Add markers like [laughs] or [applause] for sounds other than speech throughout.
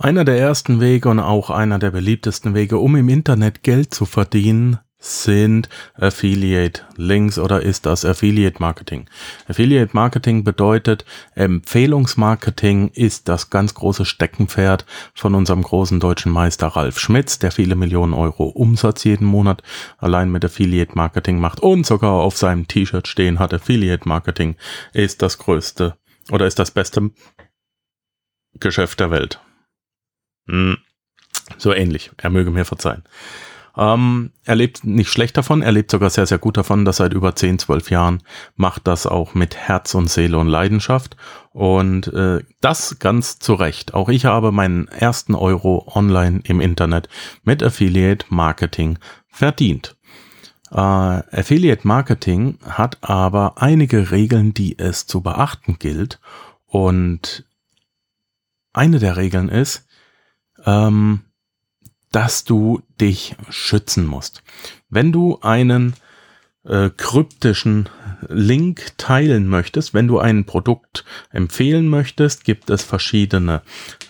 Einer der ersten Wege und auch einer der beliebtesten Wege, um im Internet Geld zu verdienen, sind Affiliate Links oder ist das Affiliate Marketing. Affiliate Marketing bedeutet, Empfehlungsmarketing ist das ganz große Steckenpferd von unserem großen deutschen Meister Ralf Schmitz, der viele Millionen Euro Umsatz jeden Monat allein mit Affiliate Marketing macht und sogar auf seinem T-Shirt stehen hat. Affiliate Marketing ist das größte oder ist das beste Geschäft der Welt. Hm. So ähnlich. Er möge mir verzeihen. Ähm, er lebt nicht schlecht davon, er lebt sogar sehr, sehr gut davon, dass seit über 10, 12 Jahren macht das auch mit Herz und Seele und Leidenschaft. Und äh, das ganz zu Recht. Auch ich habe meinen ersten Euro online im Internet mit Affiliate Marketing verdient. Äh, Affiliate Marketing hat aber einige Regeln, die es zu beachten gilt. Und eine der Regeln ist, ähm, dass du dich schützen musst. Wenn du einen äh, kryptischen Link teilen möchtest, wenn du ein Produkt empfehlen möchtest, gibt es verschiedene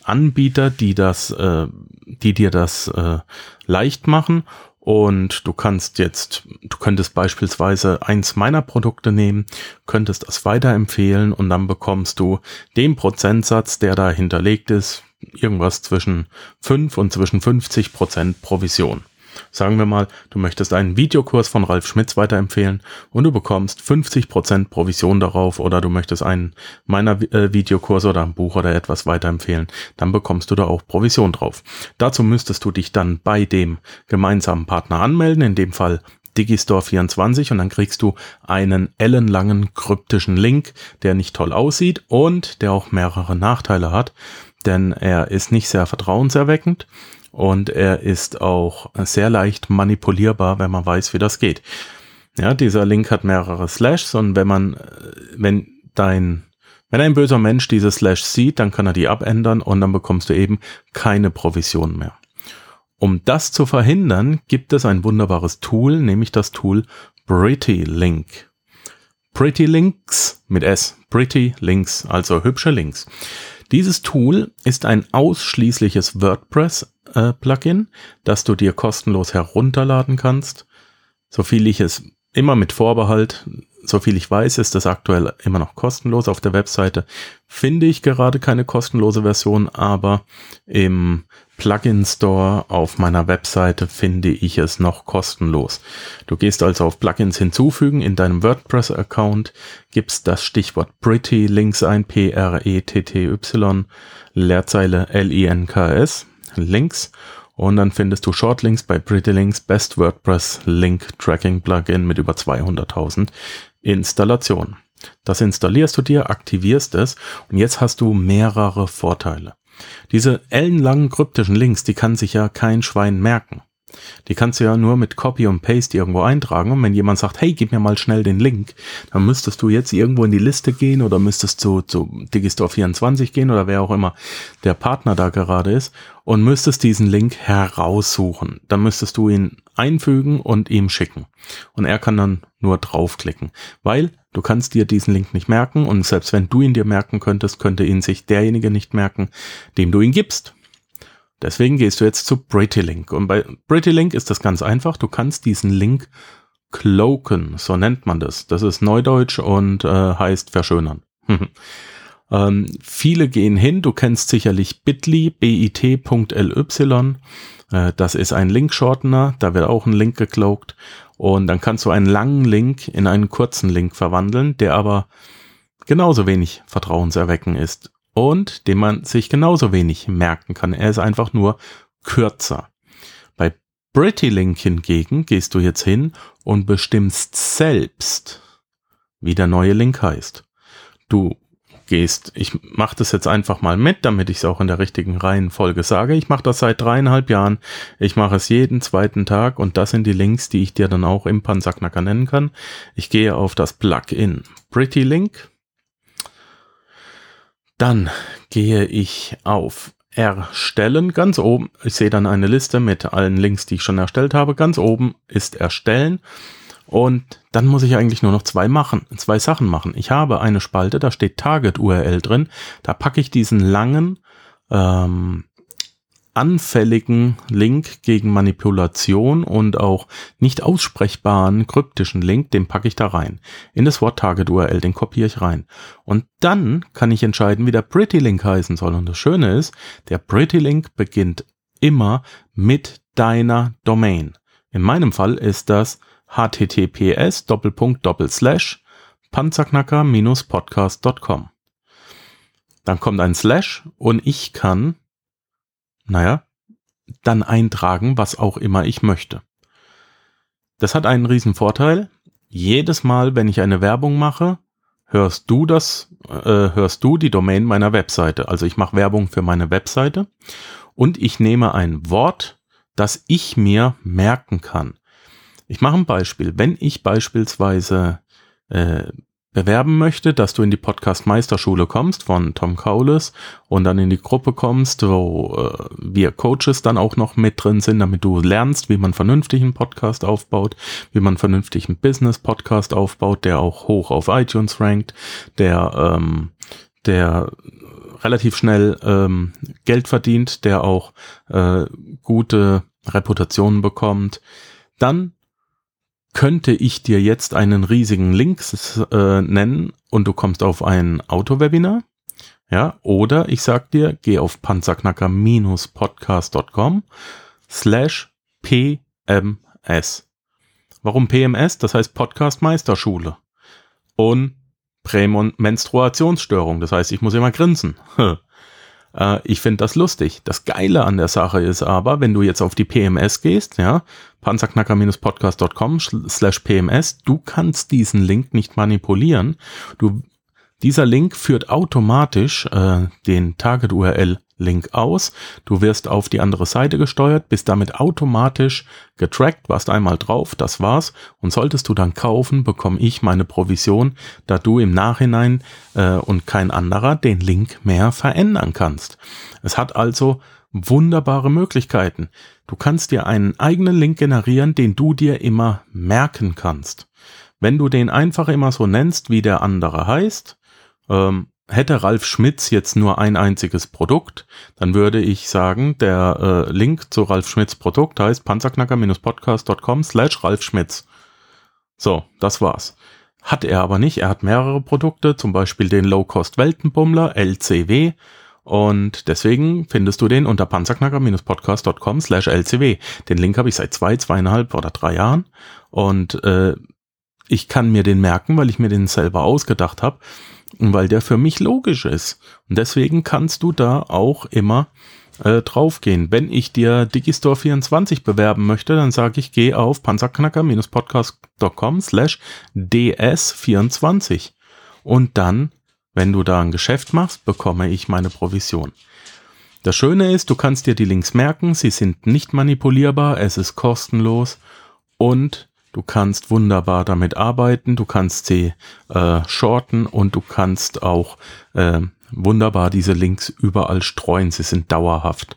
Anbieter, die das, äh, die dir das äh, leicht machen. Und du kannst jetzt, du könntest beispielsweise eins meiner Produkte nehmen, könntest das weiterempfehlen und dann bekommst du den Prozentsatz, der da hinterlegt ist, irgendwas zwischen 5 und zwischen 50 Prozent Provision. Sagen wir mal, du möchtest einen Videokurs von Ralf Schmitz weiterempfehlen und du bekommst 50 Prozent Provision darauf oder du möchtest einen meiner äh, Videokurse oder ein Buch oder etwas weiterempfehlen, dann bekommst du da auch Provision drauf. Dazu müsstest du dich dann bei dem gemeinsamen Partner anmelden, in dem Fall Digistore24 und dann kriegst du einen ellenlangen kryptischen Link, der nicht toll aussieht und der auch mehrere Nachteile hat denn er ist nicht sehr vertrauenserweckend und er ist auch sehr leicht manipulierbar, wenn man weiß, wie das geht. Ja, dieser Link hat mehrere Slashs und wenn man, äh, wenn dein, wenn ein böser Mensch diese Slash sieht, dann kann er die abändern und dann bekommst du eben keine Provision mehr. Um das zu verhindern, gibt es ein wunderbares Tool, nämlich das Tool Pretty Link. Pretty Links mit S. Pretty Links, also hübsche Links. Dieses Tool ist ein ausschließliches WordPress-Plugin, äh, das du dir kostenlos herunterladen kannst. So viel ich es immer mit Vorbehalt, so viel ich weiß, ist das aktuell immer noch kostenlos. Auf der Webseite finde ich gerade keine kostenlose Version, aber im Plugin Store auf meiner Webseite finde ich es noch kostenlos. Du gehst also auf Plugins hinzufügen in deinem WordPress Account, gibst das Stichwort Pretty links ein, P-R-E-T-T-Y, Leerzeile L-I-N-K-S, Links und dann findest du Shortlinks bei Pretty Links Best WordPress Link Tracking Plugin mit über 200.000 Installationen. Das installierst du dir, aktivierst es und jetzt hast du mehrere Vorteile. Diese ellenlangen kryptischen Links, die kann sich ja kein Schwein merken. Die kannst du ja nur mit Copy und Paste irgendwo eintragen. Und wenn jemand sagt, hey, gib mir mal schnell den Link, dann müsstest du jetzt irgendwo in die Liste gehen oder müsstest zu, zu Digistore24 gehen oder wer auch immer der Partner da gerade ist und müsstest diesen Link heraussuchen. Dann müsstest du ihn einfügen und ihm schicken. Und er kann dann nur draufklicken, weil du kannst dir diesen Link nicht merken und selbst wenn du ihn dir merken könntest, könnte ihn sich derjenige nicht merken, dem du ihn gibst. Deswegen gehst du jetzt zu Pretty-Link. Und bei Pretty-Link ist das ganz einfach. Du kannst diesen Link cloaken, so nennt man das. Das ist Neudeutsch und äh, heißt verschönern. [laughs] Ähm, viele gehen hin, du kennst sicherlich bit.ly, bit.ly, äh, das ist ein Link-Shortener, da wird auch ein Link gecloakt und dann kannst du einen langen Link in einen kurzen Link verwandeln, der aber genauso wenig vertrauenserwecken ist und den man sich genauso wenig merken kann. Er ist einfach nur kürzer. Bei Pretty Link hingegen gehst du jetzt hin und bestimmst selbst, wie der neue Link heißt. Du gehst. Ich mache das jetzt einfach mal mit, damit ich es auch in der richtigen Reihenfolge sage. Ich mache das seit dreieinhalb Jahren. Ich mache es jeden zweiten Tag und das sind die Links, die ich dir dann auch im Panzerknacker nennen kann. Ich gehe auf das Plugin Pretty Link. Dann gehe ich auf Erstellen ganz oben. Ich sehe dann eine Liste mit allen Links, die ich schon erstellt habe. Ganz oben ist Erstellen. Und dann muss ich eigentlich nur noch zwei machen, zwei Sachen machen. Ich habe eine Spalte, da steht Target URL drin. Da packe ich diesen langen ähm, anfälligen Link gegen Manipulation und auch nicht aussprechbaren kryptischen Link, den packe ich da rein. In das Wort Target URL, den kopiere ich rein. Und dann kann ich entscheiden, wie der Pretty Link heißen soll. Und das Schöne ist, der Pretty Link beginnt immer mit deiner Domain. In meinem Fall ist das https panzerknacker-podcast.com. Dann kommt ein Slash und ich kann naja, dann eintragen, was auch immer ich möchte. Das hat einen riesen Vorteil. Jedes Mal, wenn ich eine Werbung mache, hörst du das, äh, hörst du die Domain meiner Webseite. Also ich mache Werbung für meine Webseite und ich nehme ein Wort, das ich mir merken kann. Ich mache ein Beispiel. Wenn ich beispielsweise äh, bewerben möchte, dass du in die Podcast Meisterschule kommst von Tom Kaules und dann in die Gruppe kommst, wo äh, wir Coaches dann auch noch mit drin sind, damit du lernst, wie man vernünftig einen Podcast aufbaut, wie man vernünftig einen Business Podcast aufbaut, der auch hoch auf iTunes rankt, der ähm, der relativ schnell ähm, Geld verdient, der auch äh, gute Reputationen bekommt, dann könnte ich dir jetzt einen riesigen Link äh, nennen und du kommst auf ein Auto-Webinar. Ja, oder ich sag dir, geh auf panzerknacker-podcast.com slash PMS. Warum PMS? Das heißt Podcast Meisterschule. Und Prämenstruationsstörung. Das heißt, ich muss immer grinsen. [laughs] Äh, ich finde das lustig. Das Geile an der Sache ist aber, wenn du jetzt auf die PMS gehst, ja, panzerknacker-podcast.com slash PMS, du kannst diesen Link nicht manipulieren. Du, dieser Link führt automatisch äh, den Target-URL Link aus. Du wirst auf die andere Seite gesteuert, bist damit automatisch getrackt, warst einmal drauf, das war's. Und solltest du dann kaufen, bekomme ich meine Provision, da du im Nachhinein äh, und kein anderer den Link mehr verändern kannst. Es hat also wunderbare Möglichkeiten. Du kannst dir einen eigenen Link generieren, den du dir immer merken kannst. Wenn du den einfach immer so nennst, wie der andere heißt, ähm, hätte Ralf Schmitz jetzt nur ein einziges Produkt, dann würde ich sagen, der äh, Link zu Ralf Schmitz Produkt heißt panzerknacker-podcast.com slash Ralf Schmitz. So, das war's. Hat er aber nicht. Er hat mehrere Produkte, zum Beispiel den Low-Cost Weltenbummler, LCW. Und deswegen findest du den unter panzerknacker-podcast.com slash LCW. Den Link habe ich seit zwei, zweieinhalb oder drei Jahren. Und äh, ich kann mir den merken, weil ich mir den selber ausgedacht habe weil der für mich logisch ist. Und deswegen kannst du da auch immer äh, draufgehen. Wenn ich dir Digistore 24 bewerben möchte, dann sage ich, geh auf panzerknacker-podcast.com slash ds24 und dann, wenn du da ein Geschäft machst, bekomme ich meine Provision. Das Schöne ist, du kannst dir die Links merken, sie sind nicht manipulierbar, es ist kostenlos und Du kannst wunderbar damit arbeiten, du kannst sie äh, shorten und du kannst auch äh, wunderbar diese Links überall streuen. Sie sind dauerhaft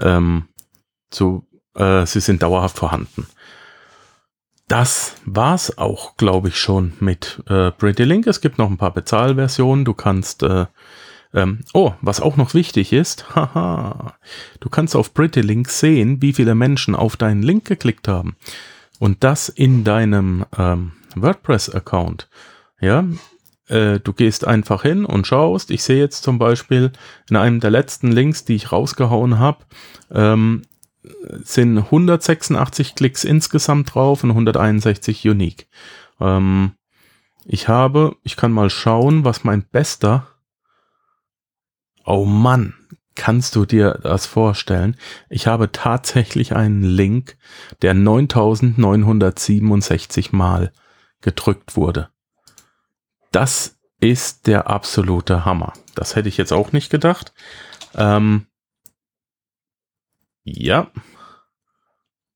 ähm, zu, äh, sie sind dauerhaft vorhanden. Das war's auch, glaube ich, schon mit äh, Pretty Link. Es gibt noch ein paar Bezahlversionen. Du kannst äh, ähm, oh, was auch noch wichtig ist, [laughs] haha, du kannst auf Pretty Link sehen, wie viele Menschen auf deinen Link geklickt haben und das in deinem ähm, WordPress-Account, ja, äh, du gehst einfach hin und schaust. Ich sehe jetzt zum Beispiel in einem der letzten Links, die ich rausgehauen habe, ähm, sind 186 Klicks insgesamt drauf und 161 unique. Ähm, ich habe, ich kann mal schauen, was mein bester. Oh Mann, Kannst du dir das vorstellen? Ich habe tatsächlich einen Link, der 9967 Mal gedrückt wurde. Das ist der absolute Hammer. Das hätte ich jetzt auch nicht gedacht. Ähm, ja.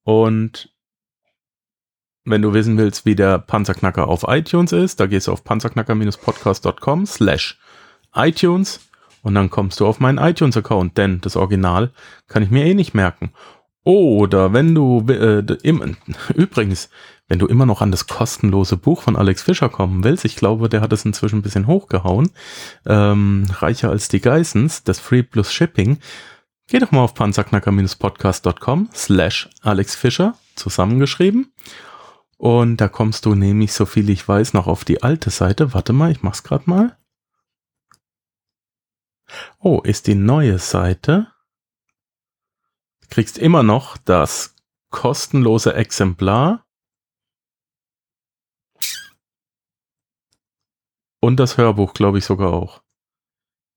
Und wenn du wissen willst, wie der Panzerknacker auf iTunes ist, da gehst du auf panzerknacker-podcast.com slash iTunes und dann kommst du auf meinen iTunes-Account, denn das Original kann ich mir eh nicht merken. Oder wenn du, äh, im, [laughs] übrigens, wenn du immer noch an das kostenlose Buch von Alex Fischer kommen willst, ich glaube, der hat es inzwischen ein bisschen hochgehauen, ähm, reicher als die Geissens, das Free Plus Shipping, Geh doch mal auf panzerknacker-podcast.com slash Alex Fischer zusammengeschrieben. Und da kommst du nämlich, so viel ich weiß, noch auf die alte Seite. Warte mal, ich mach's gerade mal. Oh, ist die neue Seite. Du kriegst immer noch das kostenlose Exemplar. Und das Hörbuch, glaube ich, sogar auch.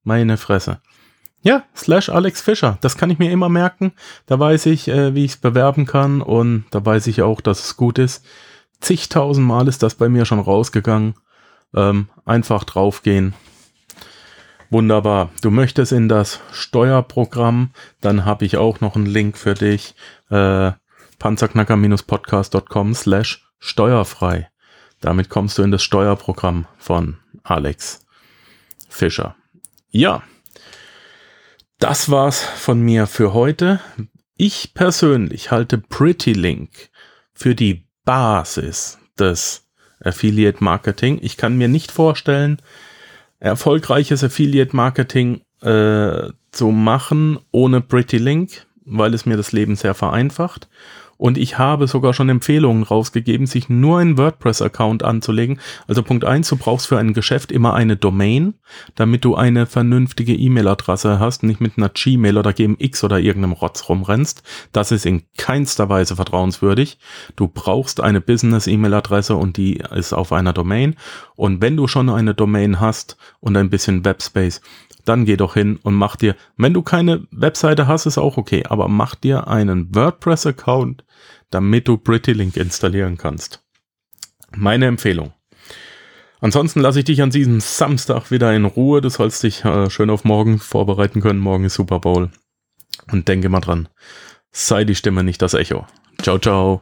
Meine Fresse. Ja, slash Alex Fischer. Das kann ich mir immer merken. Da weiß ich, äh, wie ich es bewerben kann und da weiß ich auch, dass es gut ist. Zigtausend Mal ist das bei mir schon rausgegangen. Ähm, einfach draufgehen. Wunderbar. Du möchtest in das Steuerprogramm, dann habe ich auch noch einen Link für dich. Äh, panzerknacker-podcast.com slash steuerfrei. Damit kommst du in das Steuerprogramm von Alex Fischer. Ja, das war's von mir für heute. Ich persönlich halte Pretty Link für die Basis des Affiliate Marketing. Ich kann mir nicht vorstellen, erfolgreiches Affiliate Marketing äh, zu machen ohne Pretty Link, weil es mir das Leben sehr vereinfacht. Und ich habe sogar schon Empfehlungen rausgegeben, sich nur einen WordPress-Account anzulegen. Also Punkt eins: du brauchst für ein Geschäft immer eine Domain, damit du eine vernünftige E-Mail-Adresse hast, nicht mit einer Gmail oder GMX oder irgendeinem Rotz rumrennst. Das ist in keinster Weise vertrauenswürdig. Du brauchst eine Business-E-Mail-Adresse und die ist auf einer Domain. Und wenn du schon eine Domain hast und ein bisschen Webspace, dann geh doch hin und mach dir, wenn du keine Webseite hast, ist auch okay, aber mach dir einen WordPress-Account, damit du PrettyLink installieren kannst. Meine Empfehlung. Ansonsten lasse ich dich an diesem Samstag wieder in Ruhe. Du sollst dich äh, schön auf morgen vorbereiten können. Morgen ist Super Bowl. Und denke mal dran, sei die Stimme nicht das Echo. Ciao, ciao.